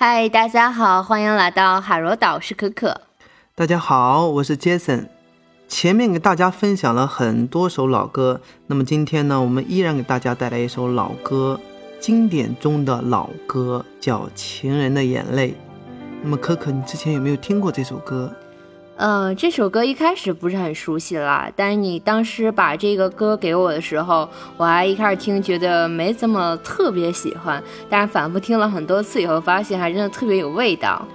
嗨，大家好，欢迎来到海螺岛，是可可。大家好，我是 Jason。前面给大家分享了很多首老歌，那么今天呢，我们依然给大家带来一首老歌，经典中的老歌，叫《情人的眼泪》。那么可可，你之前有没有听过这首歌？呃，这首歌一开始不是很熟悉啦，但是你当时把这个歌给我的时候，我还一开始听觉得没怎么特别喜欢，但是反复听了很多次以后，发现还真的特别有味道。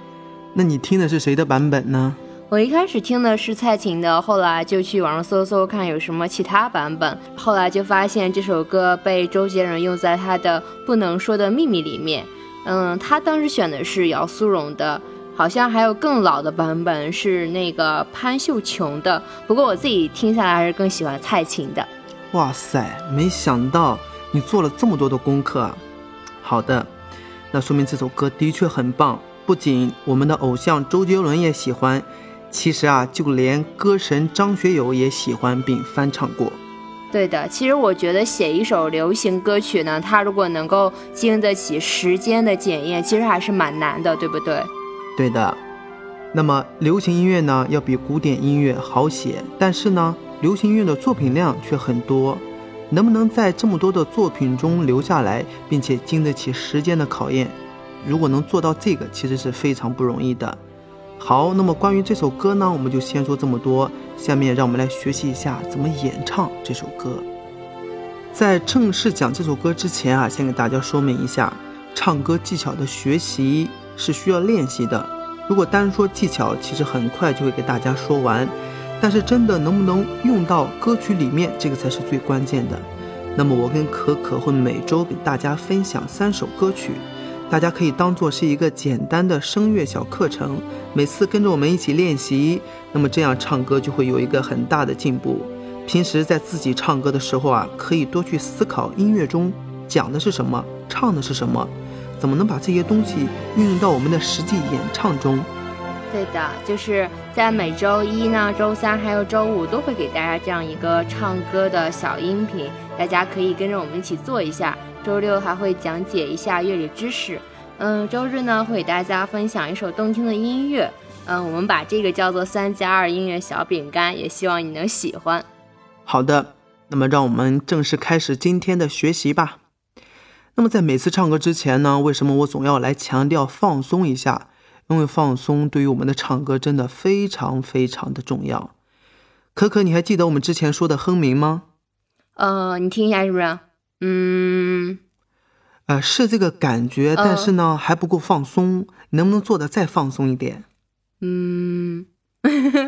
那你听的是谁的版本呢？我一开始听的是蔡琴的，后来就去网上搜搜看有什么其他版本，后来就发现这首歌被周杰伦用在他的《不能说的秘密》里面。嗯，他当时选的是姚苏蓉的。好像还有更老的版本是那个潘秀琼的，不过我自己听下来还是更喜欢蔡琴的。哇塞，没想到你做了这么多的功课啊！好的，那说明这首歌的确很棒，不仅我们的偶像周杰伦也喜欢，其实啊，就连歌神张学友也喜欢并翻唱过。对的，其实我觉得写一首流行歌曲呢，它如果能够经得起时间的检验，其实还是蛮难的，对不对？对的，那么流行音乐呢，要比古典音乐好写，但是呢，流行音乐的作品量却很多，能不能在这么多的作品中留下来，并且经得起时间的考验？如果能做到这个，其实是非常不容易的。好，那么关于这首歌呢，我们就先说这么多，下面让我们来学习一下怎么演唱这首歌。在正式讲这首歌之前啊，先给大家说明一下唱歌技巧的学习。是需要练习的。如果单说技巧，其实很快就会给大家说完。但是真的能不能用到歌曲里面，这个才是最关键的。那么我跟可可会每周给大家分享三首歌曲，大家可以当做是一个简单的声乐小课程，每次跟着我们一起练习，那么这样唱歌就会有一个很大的进步。平时在自己唱歌的时候啊，可以多去思考音乐中讲的是什么，唱的是什么。怎么能把这些东西运用到我们的实际演唱中？对的，就是在每周一呢、周三还有周五都会给大家这样一个唱歌的小音频，大家可以跟着我们一起做一下。周六还会讲解一下乐理知识，嗯，周日呢会给大家分享一首动听的音乐，嗯，我们把这个叫做三加二音乐小饼干，也希望你能喜欢。好的，那么让我们正式开始今天的学习吧。那么在每次唱歌之前呢，为什么我总要来强调放松一下？因为放松对于我们的唱歌真的非常非常的重要。可可，你还记得我们之前说的哼鸣吗？呃，你听一下是不是？嗯，呃，是这个感觉，但是呢还不够放松，你能不能做的再放松一点？嗯，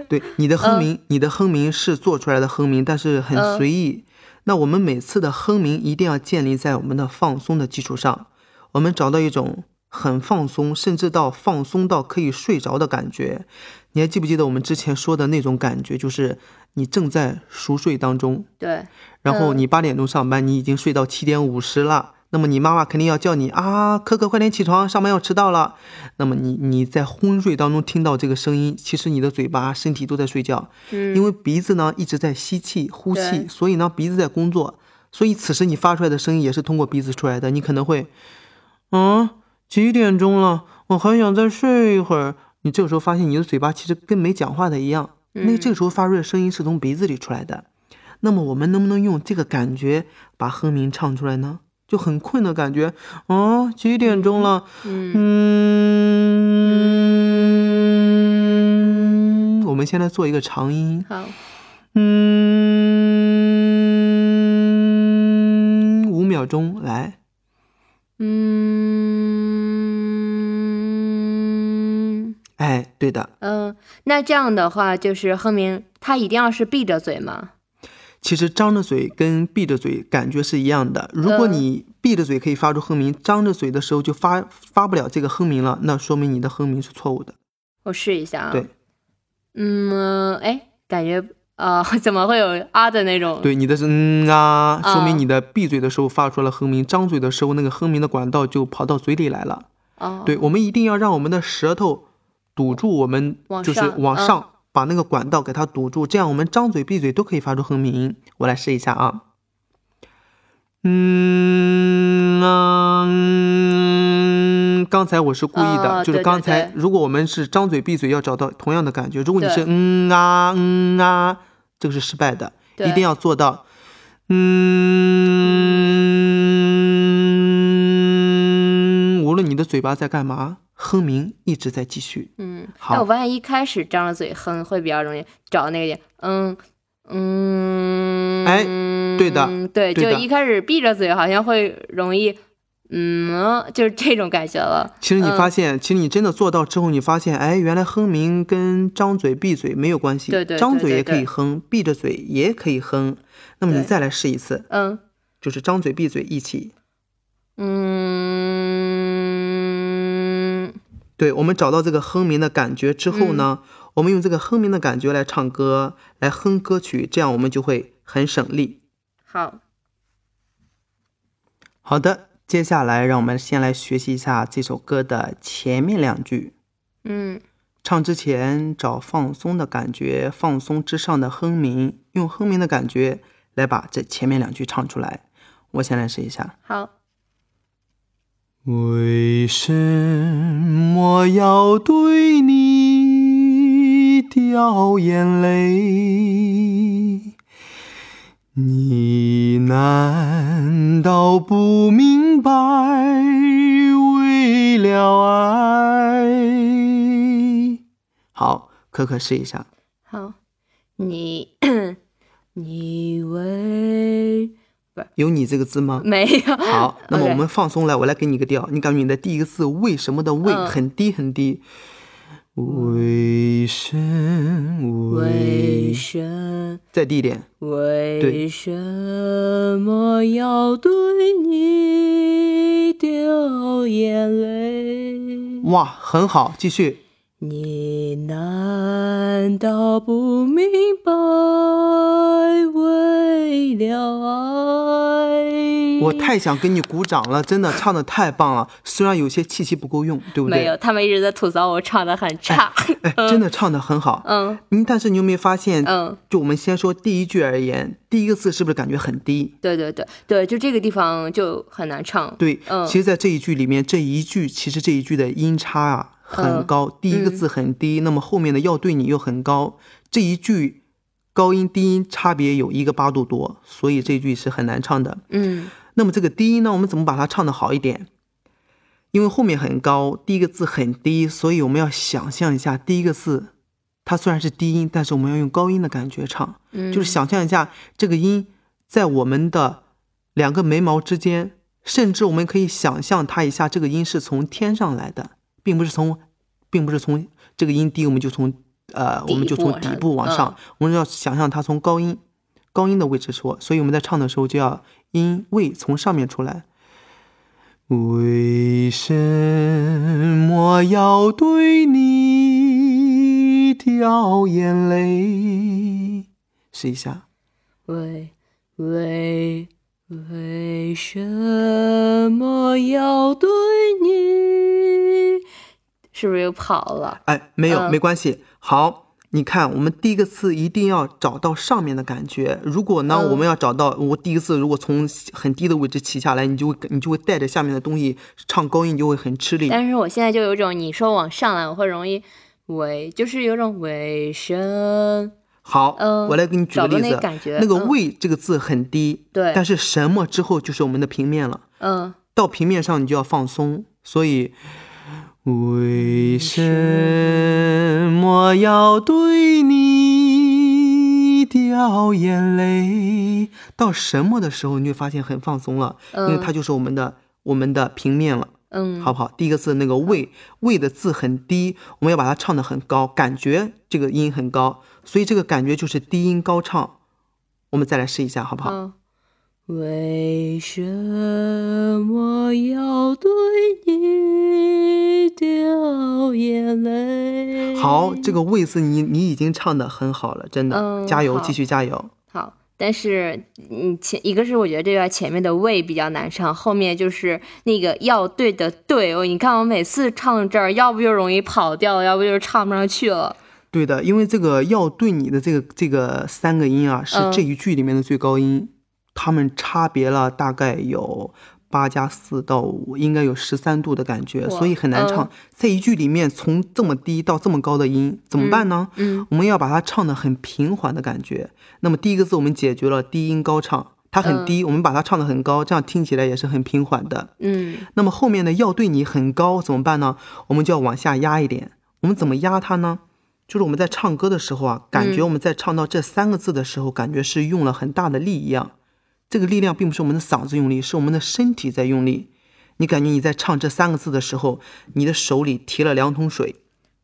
对，你的哼 鸣，你的哼鸣是做出来的哼鸣，但是很随意。那我们每次的哼鸣一定要建立在我们的放松的基础上，我们找到一种很放松，甚至到放松到可以睡着的感觉。你还记不记得我们之前说的那种感觉，就是你正在熟睡当中，对，然后你八点钟上班，你已经睡到七点五十了。那么你妈妈肯定要叫你啊，可可快点起床，上班要迟到了。那么你你在昏睡当中听到这个声音，其实你的嘴巴、身体都在睡觉，嗯，因为鼻子呢一直在吸气、呼气，所以呢鼻子在工作，所以此时你发出来的声音也是通过鼻子出来的。你可能会，嗯，几点钟了？我还想再睡一会儿。你这个时候发现你的嘴巴其实跟没讲话的一样，那这个时候发出的声音是从鼻子里出来的。那么我们能不能用这个感觉把哼鸣唱出来呢？就很困的感觉，哦，几点钟了？嗯，我们现在做一个长音，好，嗯，五秒钟，来，嗯，哎，对的，嗯，那这样的话就是哼鸣，他一定要是闭着嘴吗？其实张着嘴跟闭着嘴感觉是一样的。如果你闭着嘴可以发出哼鸣，张着嘴的时候就发发不了这个哼鸣了，那说明你的哼鸣是错误的。我试一下啊。对，嗯，哎，感觉啊，怎么会有啊的那种？对，你的是嗯啊，说明你的闭嘴的时候发出了哼鸣，张嘴的时候那个哼鸣的管道就跑到嘴里来了。哦，对，我们一定要让我们的舌头堵住，我们就是往上。把那个管道给它堵住，这样我们张嘴闭嘴都可以发出哼鸣。我来试一下啊，嗯啊，刚才我是故意的，就是刚才对。如果我们是张嘴闭嘴要找到同样的感觉，如果你是嗯啊嗯啊，这个是失败的，一定要做到。嗯，无论你的嘴巴在干嘛，哼鸣一直在继续。嗯，好哎，我发现一开始张着嘴哼会比较容易找那个点，嗯嗯，哎对的对，对就一开始闭着嘴好像会容易，嗯，就是这种感觉了。其实你嗯发现，其实你真的做到之后，你发现，哎，原来哼鸣跟张嘴闭嘴没有关系，对对对张嘴也可以哼，闭着嘴也可以哼。那么你再来试一次，嗯就是张嘴闭嘴一起。嗯，对，我们找到这个哼鸣的感觉之后呢，我们用这个哼鸣的感觉来唱歌，来哼歌曲，这样我们就会很省力。好，好的，接下来让我们先来学习一下这首歌的前面两句。嗯唱之前找放松的感觉，放松之上的哼鸣，用哼鸣的感觉来把这前面两句唱出来。我先来试一下。好，为什么要对你掉眼泪？你难道不明白？为了爱，好，可可试一下。好，你 你为有你这个字吗？没有？好，那么我们放松来，我来给你一个调，你感觉你的第一个字“为什么”的“为”嗯很低很低。为什为为什再低一点，为什么要对你掉眼泪？哇，很好，继续。你难道不明白？为了爱，我太想给你鼓掌了，真的唱的太棒了。虽然有些气息不够用，对不对？没有，他们一直在吐槽我唱的很差。哎，真的唱的很好。嗯嗯，但是你有没有发现？嗯，就我们先说第一句而言，第一个字是不是感觉很低？对对对对，就这个地方就很难唱。对，嗯其实，在这一句里面，这一句其实这一句的音差啊很嗯高，第一个字很低，那么后面的要对你又很高，这一句高音低音差别有一个八度多，所以这句是很难唱的。嗯那么这个低音呢，我们怎么把它唱的好一点？因为后面很高，第一个字很低，所以我们要想象一下第一个字，它虽然是低音，但是我们要用高音的感觉唱。嗯，就是想象一下这个音在我们的两个眉毛之间，甚至我们可以想象它一下，这个音是从天上来的，并不是从，并不是从这个音低我们就从呃我们就从底部往上我们要想象它从高音高音的位置说，所以我们在唱的时候就要音位从上面出来。为什么要对你掉眼泪？试一下。为为为什么要对你？是不是又跑了？哎，没有，嗯没关系。好，你看，我们第一个字一定要找到上面的感觉。如果呢，嗯我们要找到我第一个字，如果从很低的位置起下来，你就会你就会带着下面的东西唱高音，你就会很吃力。但是我现在就有种你说往上来，我会容易尾，就是有种尾声好，嗯我来给你举个例子。那个感觉那个嗯“为”这个字很低，对但是什么之后就是我们的平面了。嗯到平面上你就要放松，所以为什么要对你掉眼泪？到什么的时候，你会发现很放松了，因为嗯它就是我们的我们的平面了，嗯，好不好？第一个字那个为为的字很低，我们要把它唱的很高，感觉这个音很高，所以这个感觉就是低音高唱。我们再来试一下，好不好？嗯，为什么要对你掉眼泪？好，这个位字你你已经唱的很好了，真的，嗯加油，继续加油。好，但是嗯前一个是我觉得这段前面的为比较难唱，后面就是那个要对的对哦，你看我每次唱这儿，要不就容易跑调，要不就是唱不上去了。对的，因为这个要对你的这个这个三个音啊，是嗯这一句里面的最高音，它们差别了大概有八加四到五，应该有十三度的感觉，所以很难唱。嗯在一句里面从这么低到这么高的音，怎么办呢？嗯我们要把它唱的很平缓的感觉。那么第一个字我们解决了低音高唱，它很低，我们把它唱的很高，这样听起来也是很平缓的。嗯那么后面的要对你很高怎么办呢？我们就要往下压一点。我们怎么压它呢？就是我们在唱歌的时候啊，感觉我们在唱到这三个字的时候，感觉是用了很大的力一样。这个力量并不是我们的嗓子用力，是我们的身体在用力。你感觉你在唱这三个字的时候，你的手里提了两桶水，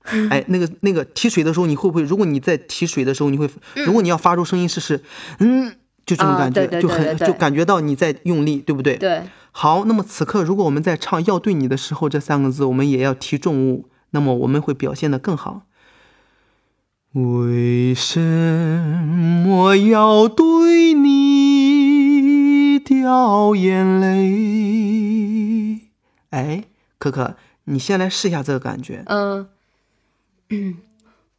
哎，那个那个提水的时候，你会不会？如果你在提水的时候，你会，如果你要发出声音，试试，嗯，就这种啊感觉，对对就很就感觉到你在用力，对不对？对，好，那么此刻如果我们在唱“要对你”的时候，这三个字我们也要提重物，那么我们会表现的更好。为什么要对你掉眼泪？哎，可可，你先来试一下这个感觉。嗯，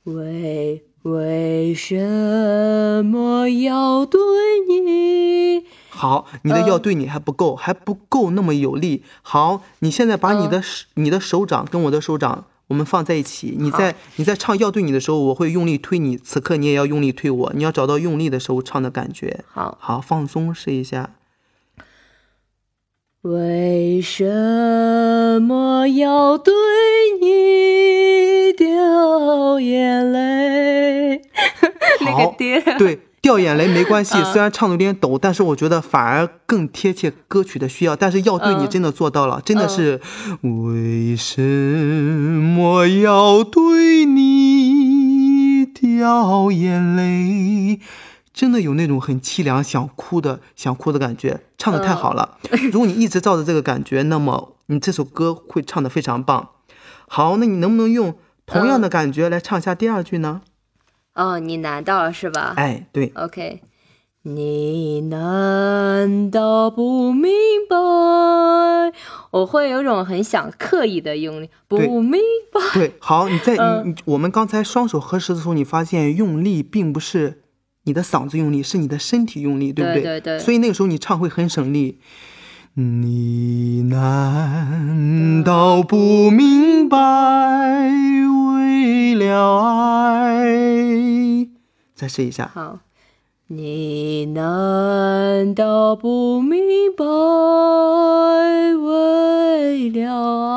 为 为什么要对你？好，你的嗯要对你还不够，还不够那么有力。好，你现在把你的手、你的手掌跟我的手掌，我们放在一起。你在你在唱要对你的时候，我会用力推你，此刻你也要用力推我。你要找到用力的时候唱的感觉。好，好，放松试一下。为什么要对你掉眼泪？那好个爹，对，掉眼泪没关系，嗯虽然唱的有点抖，但是我觉得反而更贴切歌曲的需要。但是要对你嗯真的做到了，真的是为什么要对你掉眼泪？真的有那种很凄凉、想哭的、想哭的感觉，唱的太好了。如果你一直照着这个感觉，那么你这首歌会唱的非常棒。好，那你能不能用同样的感觉来唱一下第二句呢？哦，你难到了是吧？哎，对，OK，你难道不明白？我会有种很想刻意的用力，不明白。对，好，你在嗯你你我们刚才双手合十的时候，你发现用力并不是你的嗓子用力，是你的身体用力，对不对对对所以那个时候你唱会很省力。你难道不明白？为了爱，再试一下。好，你难道不明白？为了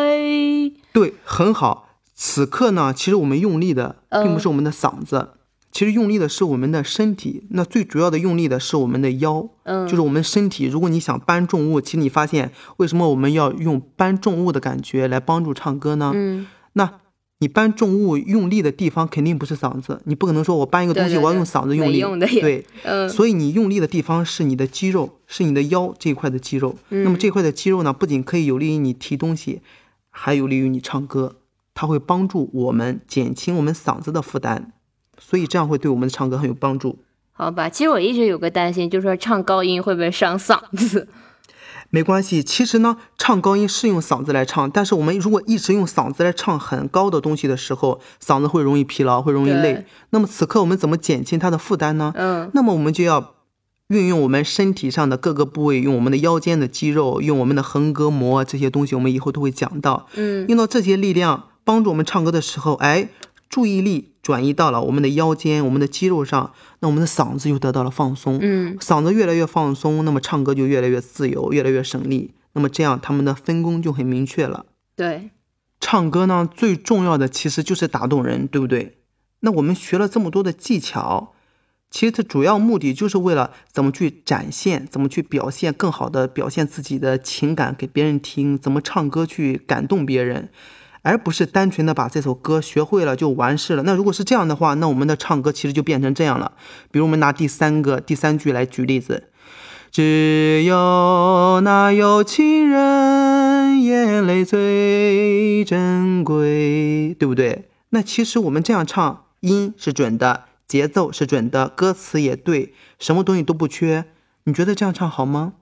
爱，对，很好。此刻呢，其实我们用力的并不嗯是我们的嗓子，其实用力的是我们的身体。那最主要的用力的是我们的腰，嗯，就是我们身体。如果你想搬重物，其实你发现为什么我们要用搬重物的感觉来帮助唱歌呢？嗯，那你搬重物用力的地方肯定不是嗓子，你不可能说我搬一个东西我要用嗓子用力，对，嗯，所以你用力的地方是你的肌肉，是你的腰这一块的肌肉。那么这块的肌肉呢，不仅可以有利于你提东西，还有利于你唱歌，它会帮助我们减轻我们嗓子的负担，所以这样会对我们的唱歌很有帮助。好吧。其实我一直有个担心，就是说唱高音会不会伤嗓子？没关系，其实呢，唱高音是用嗓子来唱，但是我们如果一直用嗓子来唱很高的东西的时候，嗓子会容易疲劳，会容易累。那么此刻我们怎么减轻它的负担呢？嗯那么我们就要运用我们身体上的各个部位，用我们的腰间的肌肉，用我们的横膈膜这些东西，我们以后都会讲到。嗯用到这些力量，帮助我们唱歌的时候，哎，注意力转移到了我们的腰间、我们的肌肉上，那我们的嗓子又得到了放松。嗯嗓子越来越放松，那么唱歌就越来越自由，越来越省力。那么这样他们的分工就很明确了。对，唱歌呢，最重要的其实就是打动人，对不对？那我们学了这么多的技巧，其实它主要目的就是为了怎么去展现，怎么去表现，更好的表现自己的情感给别人听，怎么唱歌去感动别人，而不是单纯的把这首歌学会了就完事了。那如果是这样的话，那我们的唱歌其实就变成这样了。比如我们拿第三个第三句来举例子。只有那有情人，眼泪最珍贵，对不对？那其实我们这样唱，音是准的，节奏是准的，歌词也对，什么东西都不缺。你觉得这样唱好吗？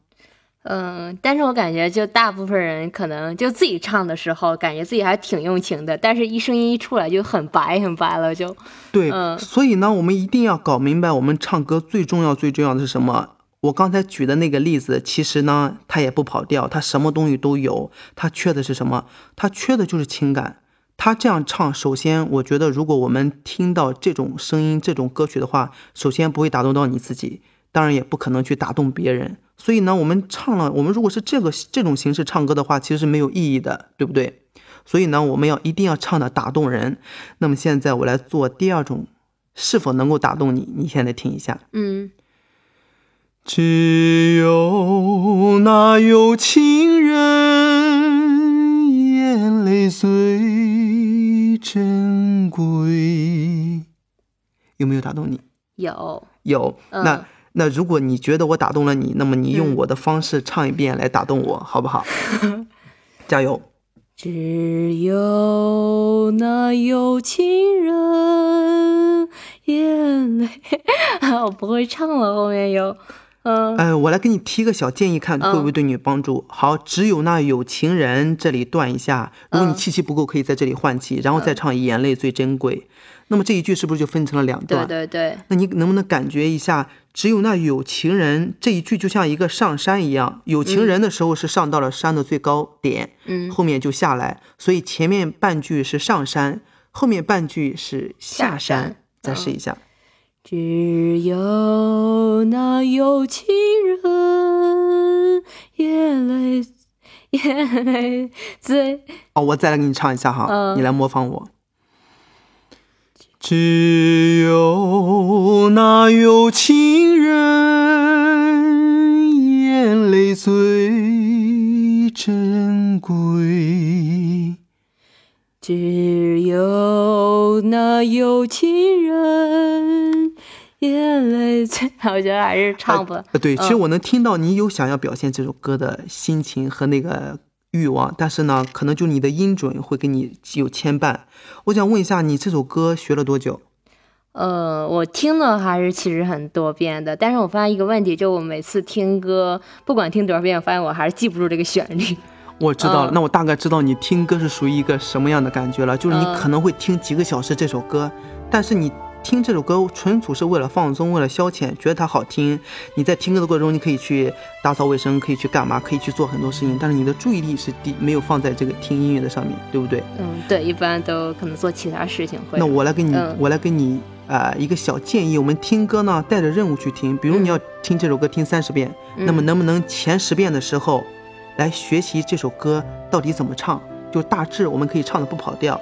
嗯，但是我感觉就大部分人可能就自己唱的时候，感觉自己还挺用情的，但是一声音一出来就很白很白了，就对，嗯所以呢，我们一定要搞明白，我们唱歌最重要最重要的是什么？我刚才举的那个例子，其实呢，它也不跑调，它什么东西都有，它缺的是什么？它缺的就是情感。他这样唱，首先我觉得，如果我们听到这种声音、这种歌曲的话，首先不会打动到你自己，当然也不可能去打动别人。所以呢，我们唱了，我们如果是这个这种形式唱歌的话，其实是没有意义的，对不对？所以呢，我们要一定要唱的打动人。那么现在我来做第二种，是否能够打动你？你现在听一下，嗯，只有那有情人，眼泪最珍贵。有没有打动你？有，有。嗯那那如果你觉得我打动了你，那么你用嗯我的方式唱一遍来打动我，好不好？加油！只有那有情人，眼泪，我不会唱了，后面有，嗯哎，我来给你提个小建议，看嗯会不会对你有帮助。好，只有那有情人，这里断一下。如果你嗯气息不够，可以在这里换气，然后再唱眼泪最珍贵。那么这一句是不是就分成了两段？对对对，那你能不能感觉一下，只有那有情人这一句就像一个上山一样，有情人的时候是上到了山的最高点，嗯，后面就下来，所以前面半句是上山，后面半句是下下山。再试一下，只有那有情人，眼泪，眼泪最，哦，我再来给你唱一下哈，嗯你来模仿我。只有那有情人，眼泪最珍贵。只有那有情人，眼泪最，我觉得还是唱不，呃，对，其实嗯我能听到你有想要表现这首歌的心情和那个欲望，但是呢，可能就你的音准会给你有牵绊。我想问一下，你这首歌学了多久？呃，我听了还是其实很多遍的，但是我发现一个问题，就我每次听歌，不管听多少遍，我发现我还是记不住这个旋律。我知道了，嗯那我大概知道你听歌是属于一个什么样的感觉了。就是你嗯可能会听几个小时这首歌，但是你听这首歌纯属是为了放松，为了消遣，觉得它好听。你在听歌的过程中，你可以去打扫卫生，可以去干嘛，可以去做很多事情，但是你的注意力是第没有放在这个听音乐的上面，对不对？嗯，对，一般都可能做其他事情会。那我来给你，嗯我来给你呃一个小建议，我们听歌呢带着任务去听，比如你要听这首歌听三十遍，嗯那么能不能前十遍的时候来学习这首歌到底怎么唱？就大致我们可以唱的不跑调。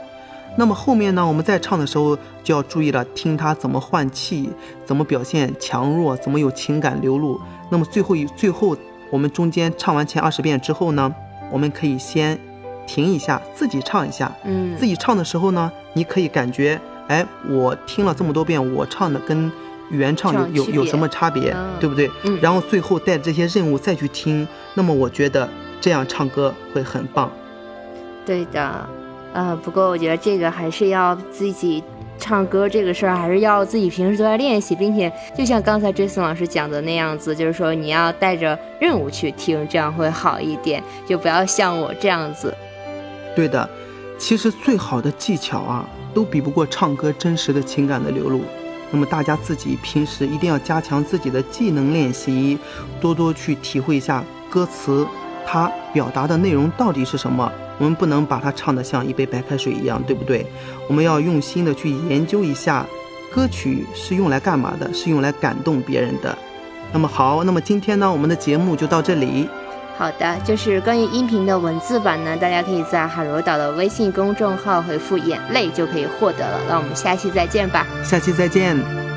那么后面呢，我们在唱的时候就要注意了，听它怎么换气，怎么表现强弱，怎么有情感流露。那么最后一最后我们中间唱完前二十遍之后呢，我们可以先停一下，自己唱一下。嗯，自己唱的时候呢，你可以感觉，哎，我听了这么多遍，我唱的跟原唱有有有什么差别，嗯对不对？嗯然后最后带着这些任务再去听，那么我觉得这样唱歌会很棒。对的，呃，不过我觉得这个还是要自己唱歌这个事儿，还是要自己平时都在练习，并且就像刚才 Jason 老师讲的那样子，就是说你要带着任务去听，这样会好一点，就不要像我这样子。对的，其实最好的技巧啊，都比不过唱歌真实的情感的流露。那么大家自己平时一定要加强自己的技能练习，多多去体会一下歌词，它表达的内容到底是什么。我们不能把它唱得像一杯白开水一样，对不对？我们要用心的去研究一下，歌曲是用来干嘛的？是用来感动别人的。那么好，那么今天呢，我们的节目就到这里。好的，就是关于音频的文字版呢，大家可以在海螺岛的微信公众号回复“眼泪”就可以获得了。那我们下期再见吧。下期再见。